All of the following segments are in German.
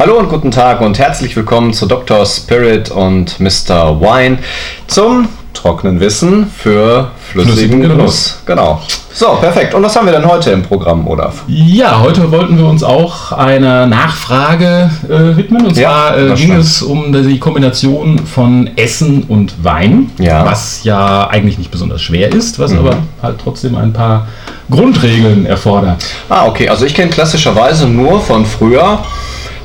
Hallo und guten Tag und herzlich willkommen zu Dr. Spirit und Mr. Wine zum trockenen Wissen für flüssigen Genuss. Genuss. Genau. So, perfekt. Und was haben wir denn heute im Programm, Olaf? Ja, heute wollten wir uns auch einer Nachfrage äh, widmen. Und Ja, zwar äh, ging stimmt. es um die Kombination von Essen und Wein, Ja. was ja eigentlich nicht besonders schwer ist, was Mhm. aber halt trotzdem ein paar Grundregeln erfordert. Ah, okay. Also ich kenne klassischerweise nur von früher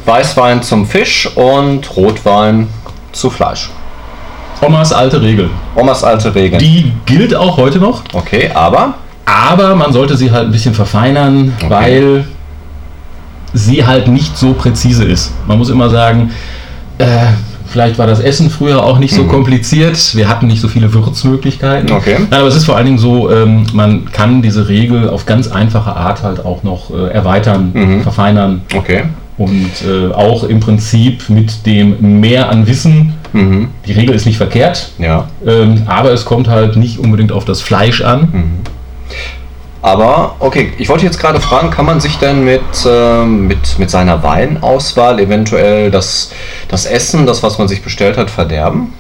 Weißwein zum Fisch und Rotwein zu Fleisch. Omas alte Regel. Omas alte Regel. Die gilt auch heute noch, Okay, aber aber man sollte sie halt ein bisschen verfeinern, Okay. weil sie halt nicht so präzise ist. Man muss immer sagen, äh, vielleicht war das Essen früher auch nicht so kompliziert. Wir hatten nicht so viele Würzmöglichkeiten. Mhm. Okay. Nein, aber es ist vor allen Dingen so, ähm, man kann diese Regel auf ganz einfache Art halt auch noch äh, erweitern, Mhm. verfeinern okay. Und äh, auch im Prinzip mit dem Mehr an Wissen. Mhm. Die Regel ist nicht verkehrt, Ja. ähm, aber es kommt halt nicht unbedingt auf das Fleisch an. Mhm. Aber, okay, ich wollte jetzt gerade fragen, kann man sich denn mit, ähm, mit, mit seiner Weinauswahl eventuell das, das Essen, das, was man sich bestellt hat, verderben?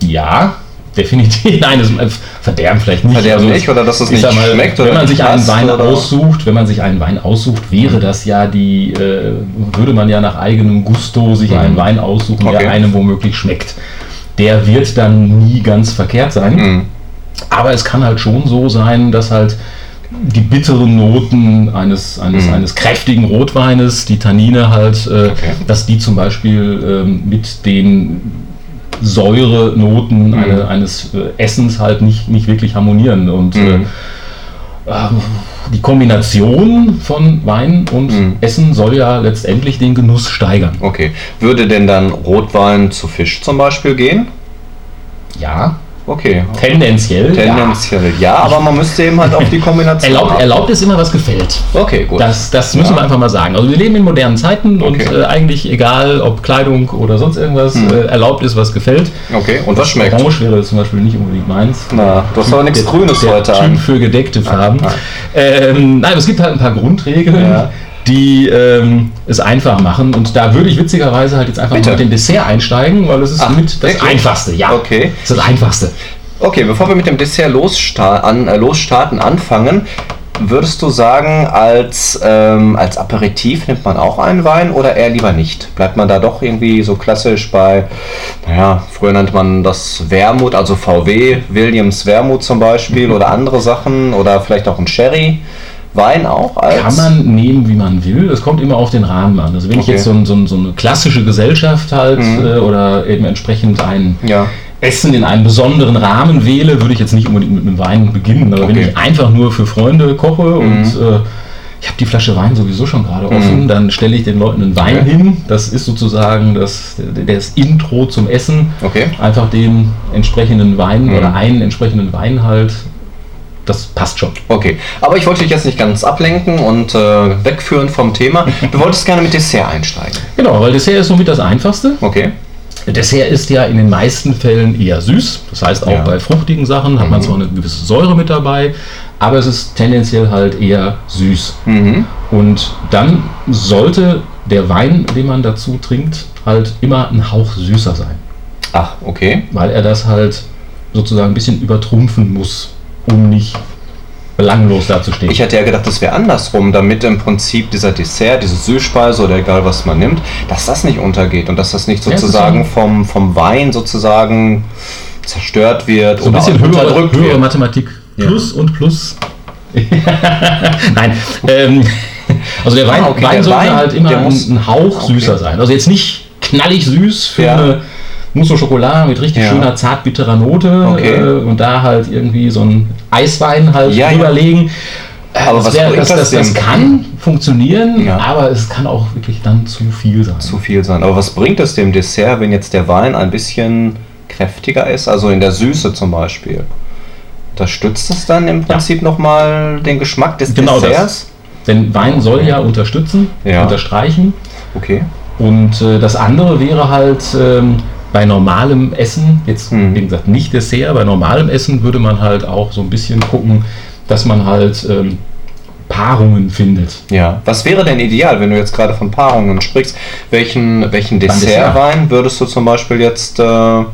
Ja, definitiv. Nein, das äh, verderben vielleicht nicht. Verderben Also, nicht oder dass es ich nicht mal, schmeckt oder Wenn man sich einen Wein oder- aussucht, wenn man sich einen Wein aussucht, wäre das ja die, äh, würde man ja nach eigenem Gusto sich einen Wein aussuchen, Okay. der einem womöglich schmeckt. Der wird dann nie ganz verkehrt sein. Mhm. Aber es kann halt schon so sein, dass halt die bitteren Noten eines, eines, Mhm. eines kräftigen Rotweines, die Tannine halt, äh, Okay. dass die zum Beispiel ähm, mit den Säurenoten Mhm. eine, eines äh, Essens halt nicht, nicht wirklich harmonieren. Und Mhm. äh, ähm, die Kombination von Wein und Mhm. Essen soll ja letztendlich den Genuss steigern. Okay. Würde denn dann Rotwein zu Fisch zum Beispiel gehen? Ja, Okay. tendenziell. ja. Tendenziell ja, aber man müsste eben halt auf die Kombination. Erlaubt, erlaubt ist immer, was gefällt. Okay, gut. Das, das müssen Ja. wir einfach mal sagen. Also wir leben in modernen Zeiten Okay. und äh, eigentlich egal, ob Kleidung oder sonst irgendwas, Hm. äh, erlaubt ist, was gefällt. okay, und was schmeckt? Orange wäre zum Beispiel nicht unbedingt meins. Na, du hast aber nichts Grünes der heute typ an. für gedeckte Farben. nein. Ähm, nein, aber es gibt halt ein paar Grundregeln, Ja. Die ähm, es einfach machen. Und da würde ich witzigerweise halt jetzt einfach Bitte. mal mit dem Dessert einsteigen, weil es ist Ach, mit das wirklich? Einfachste. Ja, Okay. das ist das Einfachste. Okay, bevor wir mit dem Dessert losstar an, äh, losstarten, anfangen, würdest du sagen, als, ähm, als Aperitif nimmt man auch einen Wein oder eher lieber nicht? Bleibt man da doch irgendwie so klassisch bei, naja, früher nannte man das Wermut, also VW, Williams Wermut zum Beispiel oder andere Sachen oder vielleicht auch ein Sherry? Wein auch als? Kann man nehmen, wie man will. Es kommt immer auf den Rahmen an. Also wenn ich Okay. jetzt so, ein, so, ein, so eine klassische Gesellschaft halt Mhm. äh, oder eben entsprechend ein Ja. Essen in einem besonderen Rahmen wähle, würde ich jetzt nicht unbedingt mit einem Wein beginnen. Aber wenn Okay. Mhm. ich einfach nur für Freunde koche und äh, ich habe die Flasche Wein sowieso schon gerade offen, dann stelle ich den Leuten einen Wein Okay. hin. Das ist sozusagen das, das Intro zum Essen. Okay. Einfach den entsprechenden Wein Mhm. oder einen entsprechenden Wein halt. Das passt schon. Okay, aber ich wollte dich jetzt nicht ganz ablenken und äh, wegführen vom Thema. Du wolltest gerne mit Dessert einsteigen. Genau, weil Dessert ist somit das Einfachste. Okay. Dessert ist ja in den meisten Fällen eher süß. Das heißt, auch Ja. bei fruchtigen Sachen hat man zwar eine gewisse Säure mit dabei, aber es ist tendenziell halt eher süß. Mhm. Und dann sollte der Wein, den man dazu trinkt, halt immer ein Hauch süßer sein, Ach, okay. weil er das halt sozusagen ein bisschen übertrumpfen muss, um nicht belanglos dazustehen. Ich hätte ja gedacht, das wäre andersrum, damit im Prinzip dieser Dessert, diese Süßspeise oder egal was man nimmt, dass das nicht untergeht und dass das nicht Ja, sozusagen so- vom, vom Wein sozusagen zerstört wird so ein oder bisschen höhere, höhere. Mathematik. Ja. Plus und Plus. Nein, ähm, also der Wein, Ah, okay, Wein sollte Wein, halt immer der ein, ein Hauch Okay. süßer sein. Also jetzt nicht knallig süß für Ja. eine Mousse au Chocolat mit richtig Ja. schöner zartbitterer Note Okay. äh, und da halt irgendwie so ein Eiswein halt Ja, ja. drüberlegen. Äh, Aber das, was wär, das, das das, das kann funktionieren, Ja. aber es kann auch wirklich dann zu viel sein. Zu viel sein. Aber was bringt es dem Dessert, wenn jetzt der Wein ein bisschen kräftiger ist, also in der Süße zum Beispiel? Unterstützt es dann im Prinzip nochmal den Geschmack des Genau das. Desserts? Denn Wein soll ja unterstützen, Ja. unterstreichen. Okay. Und äh, das andere wäre halt ähm, bei normalem Essen, jetzt Hm. wie gesagt nicht Dessert, bei normalem Essen würde man halt auch so ein bisschen gucken, dass man halt ähm, Paarungen findet. Ja. Was wäre denn ideal, wenn du jetzt gerade von Paarungen sprichst? Welchen, welchen Dessert. Dessertwein würdest du zum Beispiel jetzt äh,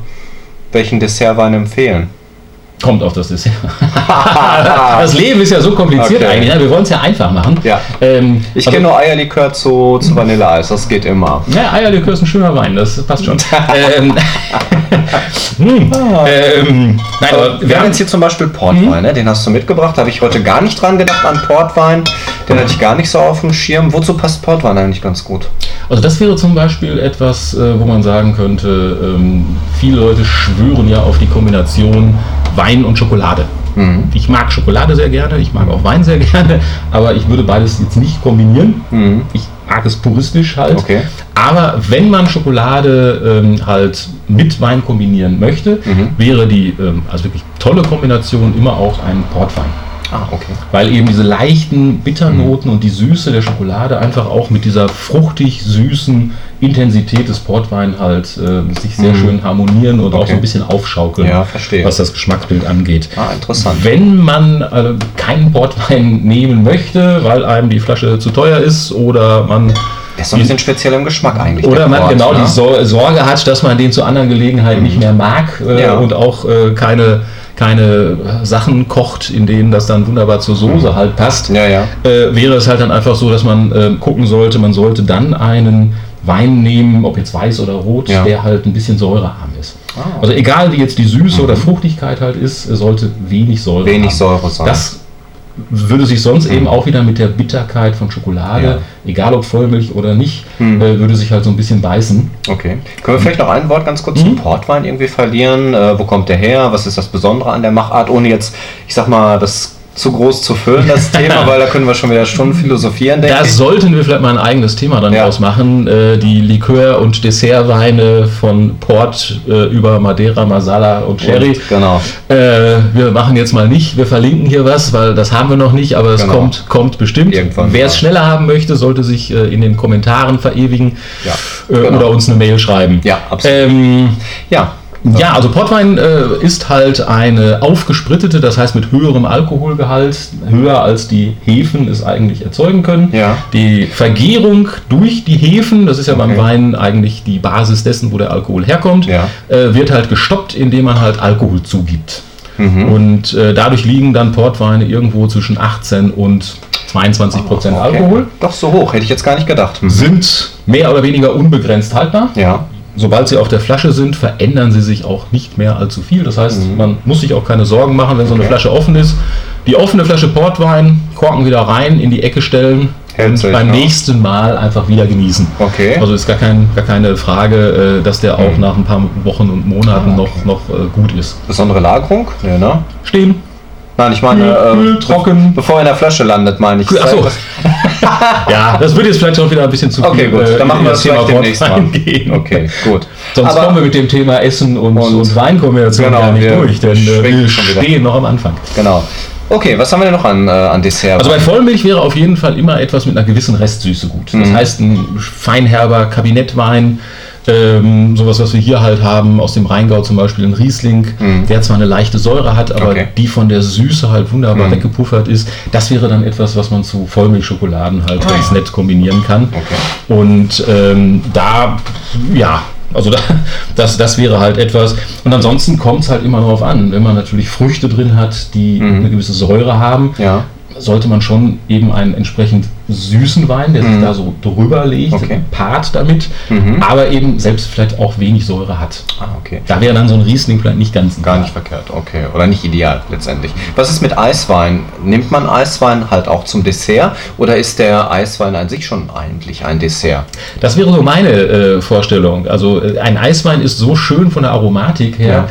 welchen Dessertwein empfehlen? Kommt auf das Dessert. das Leben ist ja so kompliziert Okay. eigentlich. Ne? Wir wollen es ja einfach machen. Ja. Ähm, Ich kenne nur Eierlikör zu, zu Vanilleeis, das geht immer. Ja, Eierlikör ist ein schöner Wein, das passt schon. ähm, hm, ähm, nein, aber Wir haben jetzt hier zum Beispiel Portwein, ne? den hast du mitgebracht. Da habe ich heute gar nicht dran gedacht an Portwein. Den hatte ich gar nicht so auf dem Schirm. Wozu passt Portwein eigentlich ganz gut? Also das wäre zum Beispiel etwas, äh, wo man sagen könnte, ähm, viele Leute schwören ja auf die Kombination Wein und Schokolade. Mhm. Ich mag Schokolade sehr gerne, ich mag auch Wein sehr gerne, aber ich würde beides jetzt nicht kombinieren. Mhm. Ich mag es puristisch halt. Okay. Aber wenn man Schokolade ähm, halt mit Wein kombinieren möchte, Mhm. wäre die ähm, also wirklich tolle Kombination immer auch ein Portwein. Ah, okay. Weil eben diese leichten Bitternoten und die Süße der Schokolade einfach auch mit dieser fruchtig süßen Intensität des Portwein halt äh, sich sehr Mhm. schön harmonieren und auch Okay. so ein bisschen aufschaukeln, Ja, was das Geschmacksbild angeht. Ah, interessant. Wenn man äh, keinen Portwein nehmen möchte, weil einem die Flasche zu teuer ist oder man Der ist so ein bisschen speziell im Geschmack eigentlich. oder der man Port, genau ne? die Sor- Sorge hat, dass man den zu anderen Gelegenheiten nicht mehr mag äh, Ja. und auch äh, keine, keine Sachen kocht, in denen das dann wunderbar zur Soße halt passt, Ja, ja. äh, wäre es halt dann einfach so, dass man äh, gucken sollte, man sollte dann einen Wein nehmen, ob jetzt weiß oder rot, Ja. der halt ein bisschen säurearm ist. Ah. Also egal wie jetzt die Süße oder Fruchtigkeit halt ist, sollte wenig Säure Wenig haben. Säure sein. Das würde sich sonst eben auch wieder mit der Bitterkeit von Schokolade, Ja. egal ob Vollmilch oder nicht, Mhm. äh, würde sich halt so ein bisschen beißen. Okay. Können wir vielleicht noch ein Wort ganz kurz Mhm. zum Portwein irgendwie verlieren? Äh, wo kommt der her? Was ist das Besondere an der Machart? Ohne jetzt, ich sag mal, das zu groß zu füllen, das Thema, weil da können wir schon wieder Stunden philosophieren, Da ich. sollten wir vielleicht mal ein eigenes Thema dann Ja. draus machen. Äh, die Likör- und Dessertweine von Port äh, über Madeira, Masala und Sherry. Und, genau. Äh, wir machen jetzt mal nicht, wir verlinken hier was, weil das haben wir noch nicht, aber es Genau. kommt, kommt bestimmt. Irgendwann Wer es schneller haben möchte, sollte sich äh, in den Kommentaren verewigen Ja, äh, genau. oder uns eine Mail schreiben. Ja, absolut. Ähm, Ja. Ja, also Portwein äh, ist halt eine aufgesprittete, das heißt mit höherem Alkoholgehalt, höher als die Hefen es eigentlich erzeugen können. Ja. Die Vergärung durch die Hefen, das ist ja beim Okay. Wein eigentlich die Basis dessen, wo der Alkohol herkommt, Ja. äh, wird halt gestoppt, indem man halt Alkohol zugibt. Mhm. Und äh, dadurch liegen dann Portweine irgendwo zwischen 18 und 22 Prozent Okay. Alkohol. Doch so hoch, hätte ich jetzt gar nicht gedacht. Mhm. Sind mehr oder weniger unbegrenzt haltbar. Ja. Sobald sie auf der Flasche sind, verändern sie sich auch nicht mehr allzu viel. Das heißt, man muss sich auch keine Sorgen machen, wenn so eine Mhm. Okay. Flasche offen ist. Die offene Flasche Portwein, Korken wieder rein, in die Ecke stellen Hält und beim ne? nächsten Mal einfach wieder genießen. Okay. Also ist gar, kein, gar keine Frage, äh, dass der auch Mhm. nach ein paar Wochen und Monaten Ah, okay. noch, noch äh, gut ist. Besondere Lagerung? Nee, ne? Stehen, Nein, ich meine, Kühl, äh, trocken. Bevor er in der Flasche landet, meine ich. Ach so. Ja, das wird jetzt vielleicht schon wieder ein bisschen zu Okay, viel. gut, äh, dann machen wir das vielleicht demnächst mal. Portwein gehen. Okay, gut. Sonst Aber- kommen wir mit dem Thema Essen und, Und- und, Weinkombination Genau, gar nicht wir durch, denn äh, wir schon wieder. stehen noch am Anfang. Genau. Okay, was haben wir denn noch an, äh, an Dessert? Also bei Vollmilch wäre auf jeden Fall immer etwas mit einer gewissen Restsüße gut. Das Mhm. heißt, ein feinherber Kabinettwein, ähm, sowas, was wir hier halt haben, aus dem Rheingau zum Beispiel, ein Riesling, Mhm. der zwar eine leichte Säure hat, aber Okay. die von der Süße halt wunderbar Mhm. weggepuffert ist. Das wäre dann etwas, was man zu Vollmilchschokoladen halt Ah, ganz ja. nett kombinieren kann. Okay. Und ähm, da, ja, also da, das, das wäre halt etwas. Und ansonsten kommt es halt immer darauf an, wenn man natürlich Früchte drin hat, die Mhm. eine gewisse Säure haben, Ja. Sollte man schon eben einen entsprechend süßen Wein, der sich Mhm. da so drüber legt, Okay. paart damit, Mhm. aber eben selbst vielleicht auch wenig Säure hat. Ah, okay. Da wäre dann so ein Riesling vielleicht nicht ganz Gar nicht verkehrt, okay. Oder nicht ideal letztendlich. Was ist mit Eiswein? Nimmt man Eiswein halt auch zum Dessert oder ist der Eiswein an sich schon eigentlich ein Dessert? Das wäre so meine äh, Vorstellung. Also äh, ein Eiswein ist so schön von der Aromatik her,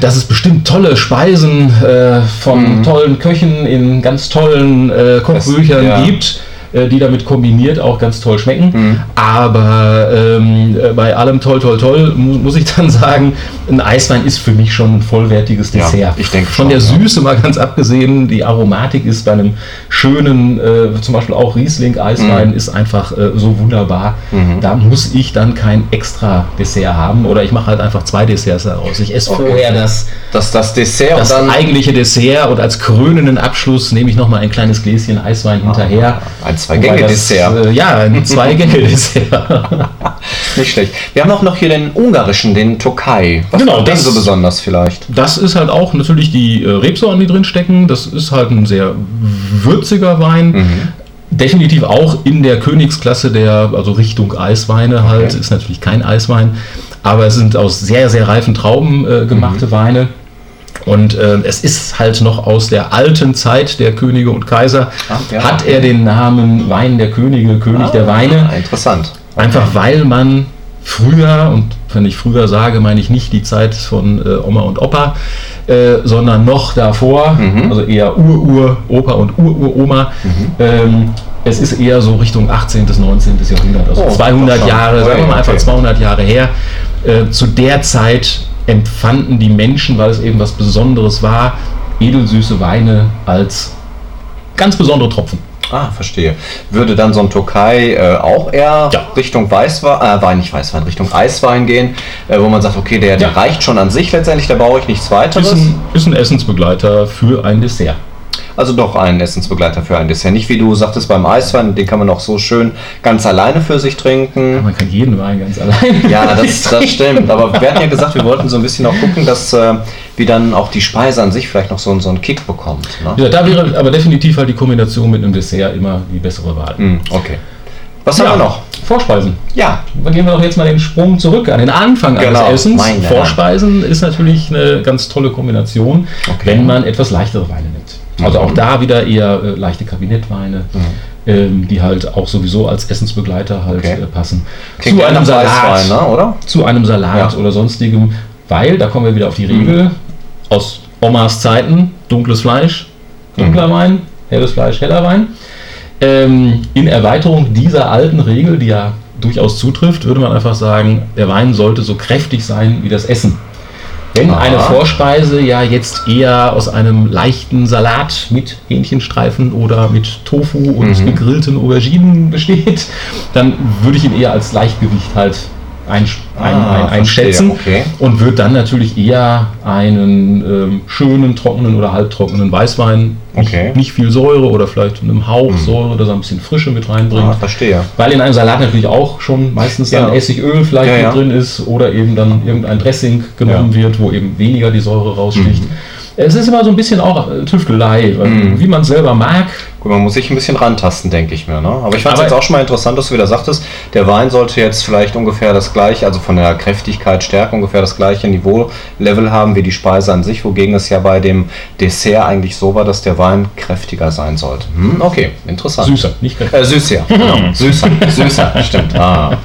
dass es bestimmt tolle Speisen äh, von Mhm. tollen Köchen in ganz tollen äh, Kochbüchern ja. gibt, äh, die damit kombiniert auch ganz toll schmecken. Mhm. Aber ähm, äh, bei allem toll, toll, toll mu muss ich dann sagen, ein Eiswein ist für mich schon ein vollwertiges Ja, Dessert. ich denke Von schon, der ja. Süße mal ganz abgesehen, die Aromatik ist bei einem schönen, äh, zum Beispiel auch Riesling-Eiswein, Mhm. ist einfach äh, so wunderbar. Da muss ich dann kein extra Dessert haben oder ich mache halt einfach zwei Desserts daraus. Ich esse vorher das, Das, das Dessert das und dann eigentliche Dessert und als krönenden Abschluss nehme ich nochmal ein kleines Gläschen Eiswein hinterher. Ah, Wobei das, Zwei-Gänge-Dessert. Äh, ja, ein Zwei-Gänge-Dessert. Nicht schlecht. Wir haben auch noch hier den ungarischen, den Tokai. Was Genau, das- so besonders vielleicht? Das ist halt auch natürlich die äh, Rebsorten, die drin stecken. Das ist halt ein sehr würziger Wein. Mhm. Definitiv auch in der Königsklasse der, also Richtung Eisweine halt. Ist natürlich kein Eiswein, aber es sind aus sehr, sehr reifen Trauben äh, Mhm. gemachte Weine. Und äh, es ist halt noch aus der alten Zeit der Könige und Kaiser. Ach, ja. Hat er den Namen Wein der Könige, König der Weine. Ah, interessant. Einfach weil man früher, und wenn ich früher sage, meine ich nicht die Zeit von äh, Oma und Opa, äh, sondern noch davor, Mhm. also eher Ur-Ur, Opa und Ur-Ur-Oma. Mhm. Ähm, es ist eher so Richtung 18. bis 19. Jahrhundert, also Oh, 200 doch schon. Jahre, sagen wir mal Okay. einfach 200 Jahre her. Äh, zu der Zeit empfanden die Menschen, weil es eben was Besonderes war, edelsüße Weine als ganz besondere Tropfen. Ah, verstehe. Würde dann so ein Tokai äh, auch eher Ja. Richtung Weißwein, äh, Wein, nicht Weißwein, Richtung Eiswein gehen, äh, wo man sagt, okay, der, der Ja. reicht schon an sich letztendlich, da brauche ich nichts weiteres. Ist ein, ist ein Essensbegleiter für ein Dessert. Also doch ein Essensbegleiter für ein Dessert. Nicht wie du sagtest beim Eiswein, den kann man auch so schön ganz alleine für sich trinken. Man kann jeden Wein ganz allein. Ja, das, das stimmt. Aber wir hatten ja gesagt, wir wollten so ein bisschen auch gucken, dass äh, wie dann auch die Speise an sich vielleicht noch so, so einen Kick bekommt. Ne? Ja, da wäre aber definitiv halt die Kombination mit einem Dessert immer die bessere Wahl. Hm, okay. Was haben wir noch? Vorspeisen. Ja, Dann gehen wir doch jetzt mal den Sprung zurück an den Anfang Genau, eines Essens. Vorspeisen ist natürlich eine ganz tolle Kombination, Okay. wenn man etwas leichtere Weine nimmt. Also auch Mhm. da wieder eher äh, leichte Kabinettweine, ähm, die halt auch sowieso als Essensbegleiter halt Okay. äh, passen. klingt eher nach Weißwein, ne? oder? zu einem Salat Ja. oder sonstigem, weil, da kommen wir wieder auf die Regel, aus Omas Zeiten, dunkles Fleisch, dunkler Wein, helles Fleisch, heller Wein. Ähm, in Erweiterung dieser alten Regel, die ja durchaus zutrifft, würde man einfach sagen, der Wein sollte so kräftig sein wie das Essen. Wenn Aha. eine Vorspeise ja jetzt eher aus einem leichten Salat mit Hähnchenstreifen oder mit Tofu und Mhm. gegrillten Auberginen besteht, dann würde ich ihn eher als Leichtgewicht halt einsch- ein, Ah, ein, einschätzen verstehe, okay. und würde dann natürlich eher einen ähm, schönen, trockenen oder halbtrockenen Weißwein, nicht, Okay. nicht viel Säure oder vielleicht einem Hauch Säure, dass er ein bisschen Frische mit reinbringt. Ah, verstehe. Weil in einem Salat natürlich auch schon meistens Ja. dann Essigöl vielleicht Ja, mit ja. drin ist oder eben dann irgendein Dressing genommen wird, wo eben weniger die Säure raussticht. Es ist immer so ein bisschen auch äh, Tüftelei, Mhm. wie man es selber mag. Gut, man muss sich ein bisschen rantasten, denke ich mir. Ne? Aber ich fand es jetzt auch schon mal interessant, dass du wieder sagtest, der Wein sollte jetzt vielleicht ungefähr das gleiche, also von der Kräftigkeit, Stärke ungefähr das gleiche Niveau-Level haben wie die Speise an sich, wogegen es ja bei dem Dessert eigentlich so war, dass der Wein kräftiger sein sollte. Hm, okay, interessant. Süßer, nicht kräftig. Äh, süß, ja. Genau. Süßer, süßer, stimmt. Ah.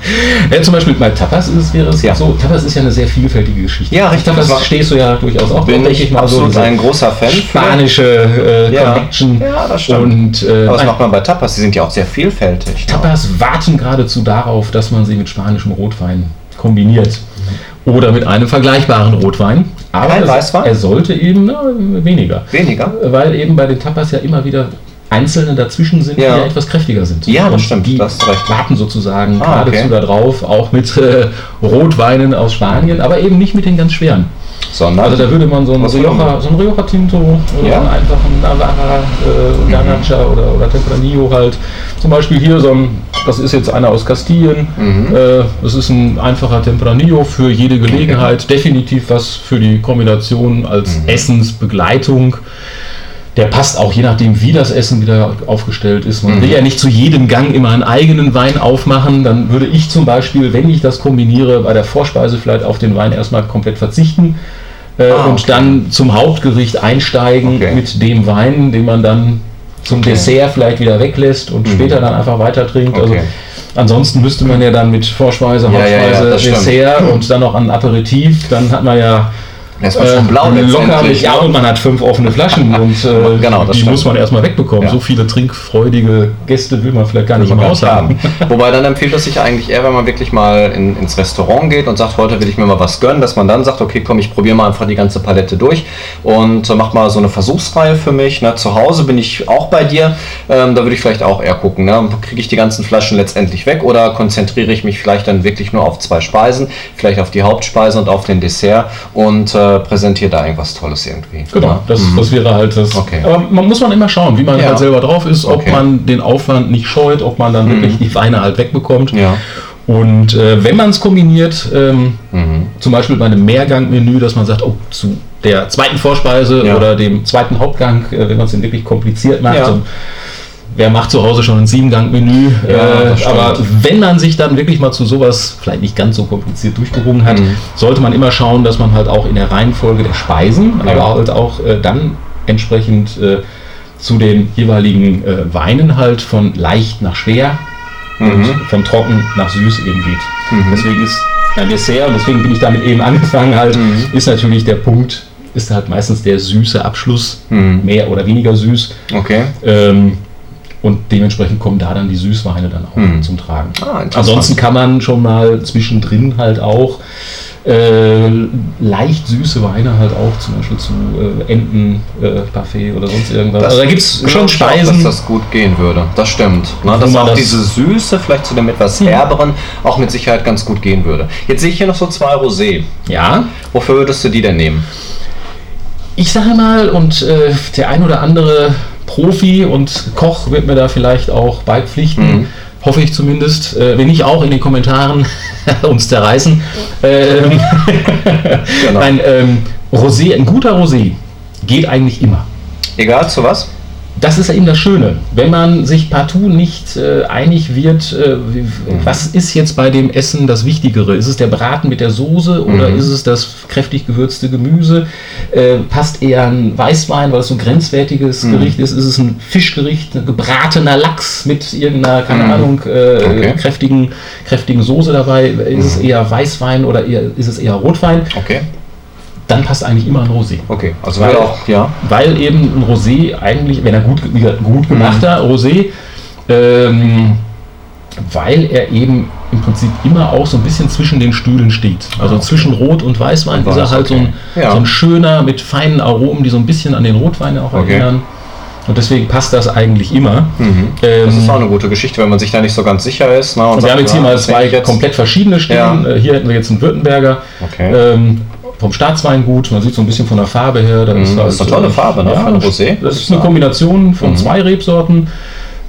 Ja, zum Beispiel bei Tapas ist es, wäre es Ja. so, Tapas ist ja eine sehr vielfältige Geschichte. Ja, richtig, das Tapas stehst du ja durchaus auch, Bin ich absolut diese ein großer Fan. Spanische äh, Ja. Connection. Ja, das stimmt. Und äh, Aber was macht man bei Tapas? Die sind ja auch sehr vielfältig. ne? Tapas warten geradezu darauf, dass man sie mit spanischem Rotwein kombiniert. Oder mit einem vergleichbaren Rotwein. Aber Kein Weißwein? er sollte eben na, weniger. Weniger? Weil eben bei den Tapas ja immer wieder einzelne dazwischen sind, Ja. die ja etwas kräftiger sind. Ja, das Und stimmt, Die da recht. warten sozusagen Ah, geradezu okay. darauf, auch mit äh, Rotweinen aus Spanien, aber eben nicht mit den ganz schweren. Sondern Also da würde man so ein Was Rioja, so ein Rioja Tinto oder Ja. einen einfachen Navarra, äh, Garnacha oder, oder Tempranillo halt. Zum Beispiel hier so ein, das ist jetzt einer aus Kastilien. Mhm. Äh, das ist ein einfacher Tempranillo für jede Gelegenheit. Definitiv was für die Kombination als Mhm. Essensbegleitung. Der passt auch je nachdem, wie das Essen wieder aufgestellt ist. Man Mhm. will ja nicht zu jedem Gang immer einen eigenen Wein aufmachen. Dann würde ich zum Beispiel, wenn ich das kombiniere, bei der Vorspeise vielleicht auf den Wein erstmal komplett verzichten äh, Ah, und okay. dann zum Hauptgericht einsteigen Okay. mit dem Wein, den man dann zum Okay. Mhm. Dessert vielleicht wieder weglässt und später dann einfach weiter trinkt. Also ansonsten müsste man ja dann mit Vorspeise, Ja, ja, ja, Hauptspeise, das stimmt. Dessert und dann noch ein Aperitif, dann hat man ja Das war schon blau äh, locker letztendlich, mit, ja, und man hat fünf offene Flaschen und äh, Genau, das die stimmt. muss man erstmal wegbekommen. Ja. So viele trinkfreudige Gäste will man vielleicht gar nicht im Haus haben. Wobei dann empfiehlt es sich eigentlich eher, wenn man wirklich mal in, ins Restaurant geht und sagt, heute will ich mir mal was gönnen, dass man dann sagt, okay, komm, ich probiere mal einfach die ganze Palette durch und äh, mach mal so eine Versuchsreihe für mich. Ne? Zu Hause bin ich auch bei dir, ähm, da würde ich vielleicht auch eher gucken, ne? kriege ich die ganzen Flaschen letztendlich weg oder konzentriere ich mich vielleicht dann wirklich nur auf zwei Speisen, vielleicht auf die Hauptspeise und auf den Dessert und äh, präsentiere da irgendwas Tolles irgendwie. Genau, Ja. das, das wäre halt das. Okay. Aber man muss man immer schauen, wie man Ja. halt selber drauf ist, ob Okay. man den Aufwand nicht scheut, ob man dann wirklich die Weine halt wegbekommt. Ja. Und äh, wenn man es kombiniert, ähm, Mhm. zum Beispiel bei einem Mehrgangmenü, dass man sagt, oh, zu der zweiten Vorspeise Ja. oder dem zweiten Hauptgang, äh, wenn man es denn wirklich kompliziert macht. So, wer macht zu Hause schon ein Siebengang-Menü? Ja, äh, aber wenn man sich dann wirklich mal zu sowas vielleicht nicht ganz so kompliziert durchgerungen hat, Mhm. sollte man immer schauen, dass man halt auch in der Reihenfolge der Speisen, Ja. aber halt auch äh, dann entsprechend äh, zu den jeweiligen äh, Weinen halt von leicht nach schwer und Mhm. von trocken nach süß eben geht. Mhm. Deswegen ist ein Dessert, und deswegen bin ich damit eben angefangen, halt, Mhm. ist natürlich der Punkt, ist halt meistens der süße Abschluss, Mhm. mehr oder weniger süß. Okay. Ähm, und dementsprechend kommen da dann die Süßweine dann auch Mhm. zum Tragen. Ah. Ansonsten kann man schon mal zwischendrin halt auch äh, leicht süße Weine halt auch zum Beispiel zu äh, Entenparfait oder sonst irgendwas. also da gibt es schon ich auch, Speisen. dass das gut gehen würde. Das stimmt. Ne? Wo Dass auch das- diese Süße vielleicht zu dem etwas herberen auch mit Sicherheit ganz gut gehen würde. Jetzt sehe ich hier noch so zwei Rosé. ja, Wofür würdest du die denn nehmen? ich sage mal, und äh, der ein oder andere Profi und Koch wird mir da vielleicht auch beipflichten. Mhm. Hoffe ich zumindest. Äh, wenn nicht auch in den Kommentaren uns zerreißen. Ähm, Genau. Nein, ähm, Rosé, ein guter Rosé geht eigentlich immer. Egal zu was? Das ist eben das Schöne. Wenn man sich partout nicht äh, einig wird, äh, wie- was ist jetzt bei dem Essen das Wichtigere? Ist es der Braten mit der Soße oder Mhm. ist es das kräftig gewürzte Gemüse? Äh, passt eher ein Weißwein, weil es so ein grenzwertiges Mhm. Gericht ist? Ist es ein Fischgericht, ein gebratener Lachs mit irgendeiner, keine Mhm. Ahnung, äh, Okay. kräftigen, kräftigen Soße dabei? Ist es eher Weißwein oder eher, ist es eher Rotwein? Okay. Dann passt eigentlich immer ein Rosé. Okay. Also Weil- auch, ja. Weil eben ein Rosé eigentlich, wenn er gut, gut gemachter Rosé, ähm, weil er eben im Prinzip immer auch so ein bisschen zwischen den Stühlen steht. Also Ah, okay. zwischen Rot und Weißwein Und ist er Weiß, halt so, ein, okay. Ja. so ein schöner mit feinen Aromen, die so ein bisschen an den Rotwein auch Okay. erinnern. Und deswegen passt das eigentlich immer. Mhm. Ähm, Das ist auch eine gute Geschichte, wenn man sich da nicht so ganz sicher ist. Ne, und wir sagt, haben jetzt hier mal zwei komplett verschiedene stehen. Ja. Äh, Hier hätten wir jetzt einen Württemberger. Okay. Ähm, vom Staatsweingut, man sieht so ein bisschen von der Farbe her. Da Mhm, ist, das ist eine tolle Farbe, ne, Rosé, Das muss ist eine. Kombination von Mhm. zwei Rebsorten.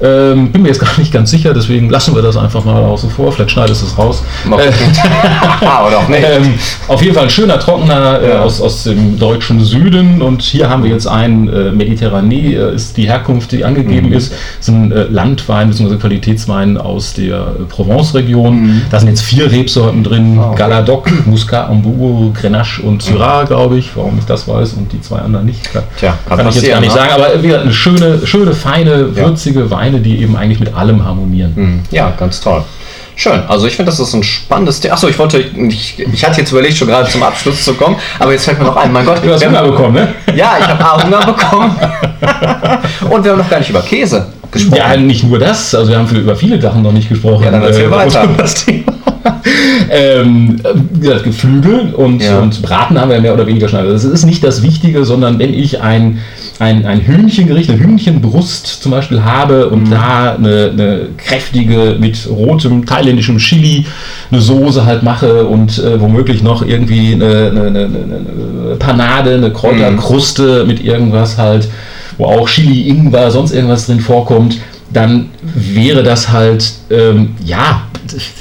Ähm, bin mir jetzt gar nicht ganz sicher, deswegen lassen wir das einfach mal außen vor. Vielleicht schneidest du es raus. Gucken. ah, oder auch nicht. Ähm, auf jeden Fall ein schöner Trockener äh, aus, aus dem deutschen Süden und hier haben wir jetzt einen äh, Mediterranee, äh, ist die Herkunft, die angegeben Mhm. ist. Das ist ein äh, Landwein bzw. Qualitätswein aus der äh, Provence-Region. Mhm. Da sind jetzt vier Rebsorten drin: okay. Galadoc, Muscat, Ambour, Grenache und Syrah, glaube ich. Warum ich das weiß und die zwei anderen nicht, kann, Tja, kann, kann ich jetzt gar nicht ne? sagen. Aber wie gesagt, eine schöne, schöne, feine, Ja. würzige Weine, die eben eigentlich mit allem harmonieren. Mhm. Ja, ganz toll. Schön. Also ich finde, das ist ein spannendes Thema. Achso, ich wollte, ich, ich hatte jetzt überlegt, schon gerade zum Abschluss zu kommen, aber jetzt fällt mir noch ein, mein Gott. Du hast Hunger bekommen, ne? Ja, ich habe Hunger bekommen. Und wir haben noch gar nicht über Käse gesprochen. Ja, nicht nur das, also wir haben für, über viele Sachen noch nicht gesprochen. Ja, dann erzähl Äh, weiter. Das Thema. ähm, wie gesagt, Geflügel und, Ja. und Braten haben wir mehr oder weniger schon. Also Das ist nicht das Wichtige, sondern wenn ich ein, ein, ein Hühnchengericht, eine Hühnchenbrust zum Beispiel habe und Mhm. da eine, eine kräftige mit rotem thailändischem Chili eine Soße halt mache und äh, womöglich noch irgendwie eine, eine, eine, Panade, eine Kräuterkruste mit irgendwas halt, wo auch Chili, Ingwer, sonst irgendwas drin vorkommt, dann wäre das halt, ähm, ja,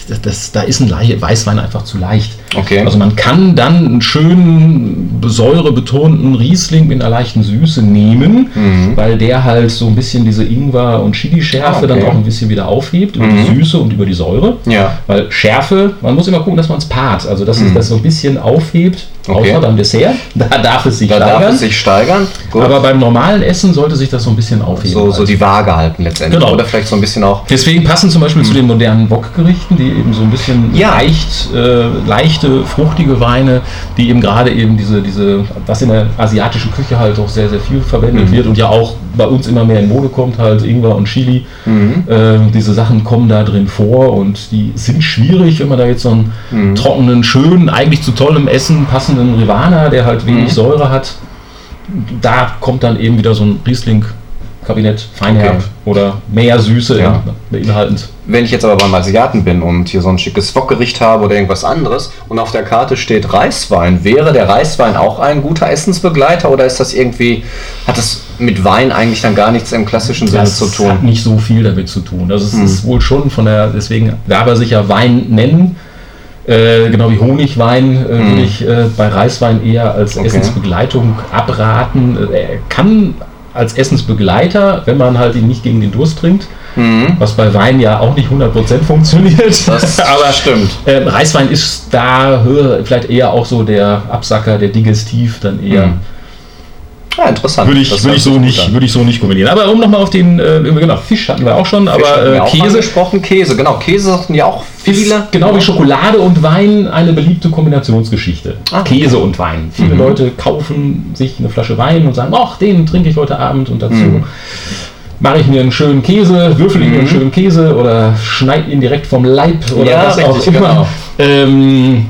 das, das, da ist ein Weißwein einfach zu leicht. Okay. Also man kann dann einen schönen, säurebetonten Riesling mit einer leichten Süße nehmen, Mhm. weil der halt so ein bisschen diese Ingwer- und Chili-Schärfe Ah, dann okay. auch ein bisschen wieder aufhebt über Mhm. die Süße und über die Säure. Ja. Weil Schärfe, man muss immer gucken, dass man es paart, also dass Mhm. es das so ein bisschen aufhebt Okay. Außer beim Dessert, da darf es sich Da steigern. darf es sich steigern. Gut. aber beim normalen Essen sollte sich das so ein bisschen aufheben. so, so die Waage halten letztendlich. Genau. Oder vielleicht so ein bisschen auch. Deswegen passen zum Beispiel zu den modernen Wokgerichten, die eben so ein bisschen Ja. leicht, äh, leichte, fruchtige Weine, die eben gerade eben diese, diese, was in der asiatischen Küche halt auch sehr, sehr viel verwendet wird und ja auch bei uns immer mehr in Mode kommt, halt Ingwer und Chili. Ähm, diese Sachen kommen da drin vor und die sind schwierig, wenn man da jetzt so einen trockenen, schönen, eigentlich zu tollem Essen passenden Rivana, der halt wenig Säure hat, da kommt dann eben wieder so ein Riesling. Kabinett, Feinherb Okay. oder mehr Süße Ja. beinhaltend. Wenn ich jetzt aber beim Asiaten bin und hier so ein schickes Wokgericht habe oder irgendwas anderes und auf der Karte steht Reiswein, wäre der Reiswein auch ein guter Essensbegleiter oder ist das irgendwie, hat das mit Wein eigentlich dann gar nichts im klassischen Sinne Das zu hat tun? nicht so viel damit zu tun. Also es Hm. ist wohl schon von der, deswegen darf er sich ja Wein nennen. Äh, genau wie Honigwein äh, würde ich äh, bei Reiswein eher als Hm. Okay. Essensbegleitung abraten. Äh, Er kann als Essensbegleiter, wenn man halt ihn nicht gegen den Durst trinkt, was bei Wein ja auch nicht 100% funktioniert. Das Aber stimmt. äh, Reiswein ist da vielleicht eher auch so der Absacker, der Digestiv dann eher. Mhm. Ja, interessant. Würde ich, Das würde ich so nicht, würde ich so nicht kombinieren. Aber um nochmal auf den, äh, genau, Fisch hatten wir auch schon, Fisch aber äh, auch Käse angesprochen. Käse, genau. Käse sagten ja auch viele. genau wie Schokolade und Wein eine beliebte Kombinationsgeschichte. Ah, okay. Käse und Wein. Viele Mhm. Leute kaufen sich eine Flasche Wein und sagen, ach, den trinke ich heute Abend und dazu Mhm. mache ich mir einen schönen Käse, würfel ich mir einen schönen Käse oder schneide ihn direkt vom Leib oder Ja, was auch immer. genau. Ähm,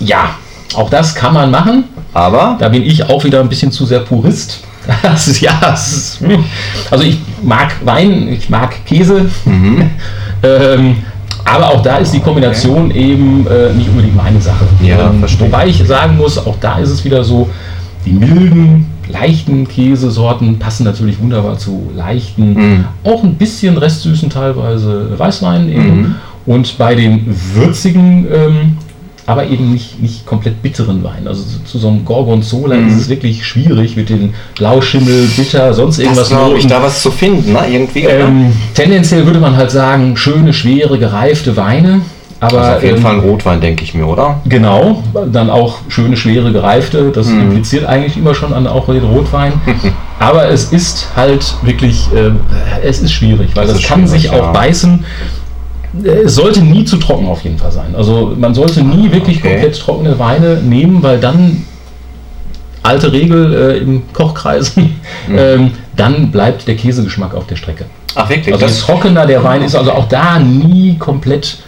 ja, auch das kann man machen. Aber Da bin ich auch wieder ein bisschen zu sehr Purist. Ist, ja, ist, hm. also ich mag Wein, ich mag Käse. ähm, aber auch da ist die Kombination eben äh, nicht unbedingt meine Sache. Ja, ähm, wobei ich sagen muss, auch da ist es wieder so, die milden, leichten Käsesorten passen natürlich wunderbar zu leichten, Mhm. auch ein bisschen restsüßen teilweise Weißwein eben. Mhm. Und bei den würzigen, ähm, aber eben nicht, nicht komplett bitteren Weinen. Also zu, zu so einem Gorgonzola Mhm. ist es wirklich schwierig mit den Blauschimmel, bitter, sonst irgendwas glaube ich, da was zu finden, ne? Irgendwie. ähm, tendenziell würde man halt sagen, schöne, schwere, gereifte Weine. Aber also auf jeden ähm, Fall ein Rotwein, denke ich mir, oder? Genau, dann auch schöne, schwere, gereifte. Das Mhm. impliziert eigentlich immer schon an auch den Rotwein. Aber es ist halt wirklich, äh, es ist schwierig, weil Das das, kann sich auch ja. beißen. Äh, Es sollte nie zu trocken auf jeden Fall sein. Also man sollte nie wirklich okay. komplett trockene Weine nehmen, weil dann alte Regel äh, im Kochkreisen, Mhm. ähm, dann bleibt der Käsegeschmack auf der Strecke. Ach wirklich? Also das trockener der Wein ist, also auch da nie komplett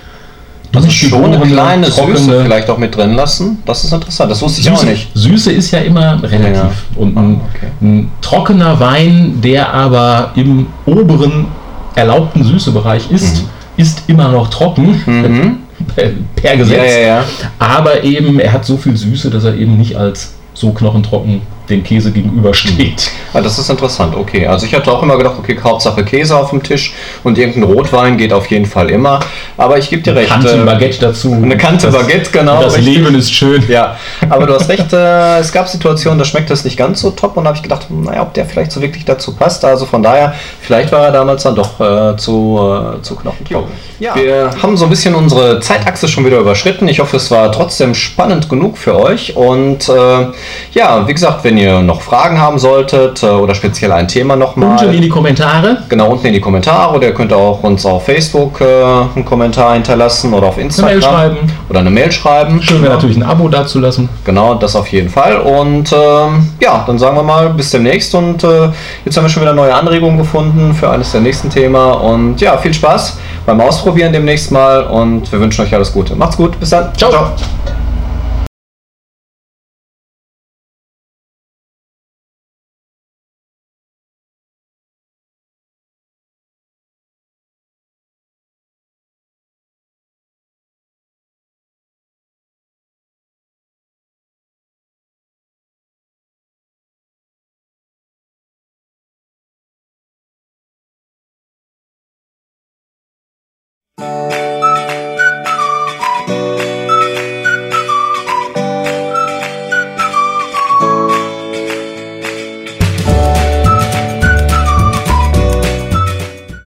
also schon eine kleine trockene- Süße vielleicht auch mit drin lassen. Das ist interessant. Das wusste ich auch Süße, nicht. Süße ist ja immer relativ. Ja. Und Ah, ein, okay. ein trockener Wein, der aber im oberen erlaubten Süßebereich ist, ist immer noch trocken. Mhm. Per, per Gesetz. Ja, ja, ja. Aber eben, er hat so viel Süße, dass er eben nicht als so knochentrocken dem Käse gegenübersteht. Ah, das ist interessant, okay. Also ich hatte auch immer gedacht, okay, Hauptsache Käse auf dem Tisch und irgendein Rotwein geht auf jeden Fall immer. Aber ich gebe dir recht. Kante äh, Baguette dazu. Eine Kante Das- Baguette, genau. Das richtig. Leben ist schön. Ja, aber du hast recht, äh, es gab Situationen, da schmeckt das nicht ganz so top und da habe ich gedacht, naja, ob der vielleicht so wirklich dazu passt. Also von daher, vielleicht war er damals dann doch äh, zu, äh, zu knochentrocken. Ja. Wir haben so ein bisschen unsere Zeitachse schon wieder überschritten. Ich hoffe, es war trotzdem spannend genug für euch. Und äh, ja, wie gesagt, wenn ihr noch Fragen haben solltet äh, oder speziell ein Thema nochmal. Unten in die Kommentare. Genau, unten in die Kommentare oder ihr könnt auch uns auf Facebook äh, einen Kommentar hinterlassen oder auf Instagram. Mail schreiben. Oder eine Mail schreiben. Schön wäre natürlich ein Abo dazulassen. Genau, das auf jeden Fall. Und ähm, ja, dann sagen wir mal bis demnächst. Und äh, jetzt haben wir schon wieder neue Anregungen gefunden für eines der nächsten Themen. Und ja, viel Spaß beim Ausprobieren demnächst mal. Und wir wünschen euch alles Gute. Macht's gut. Bis dann. Ciao. ciao.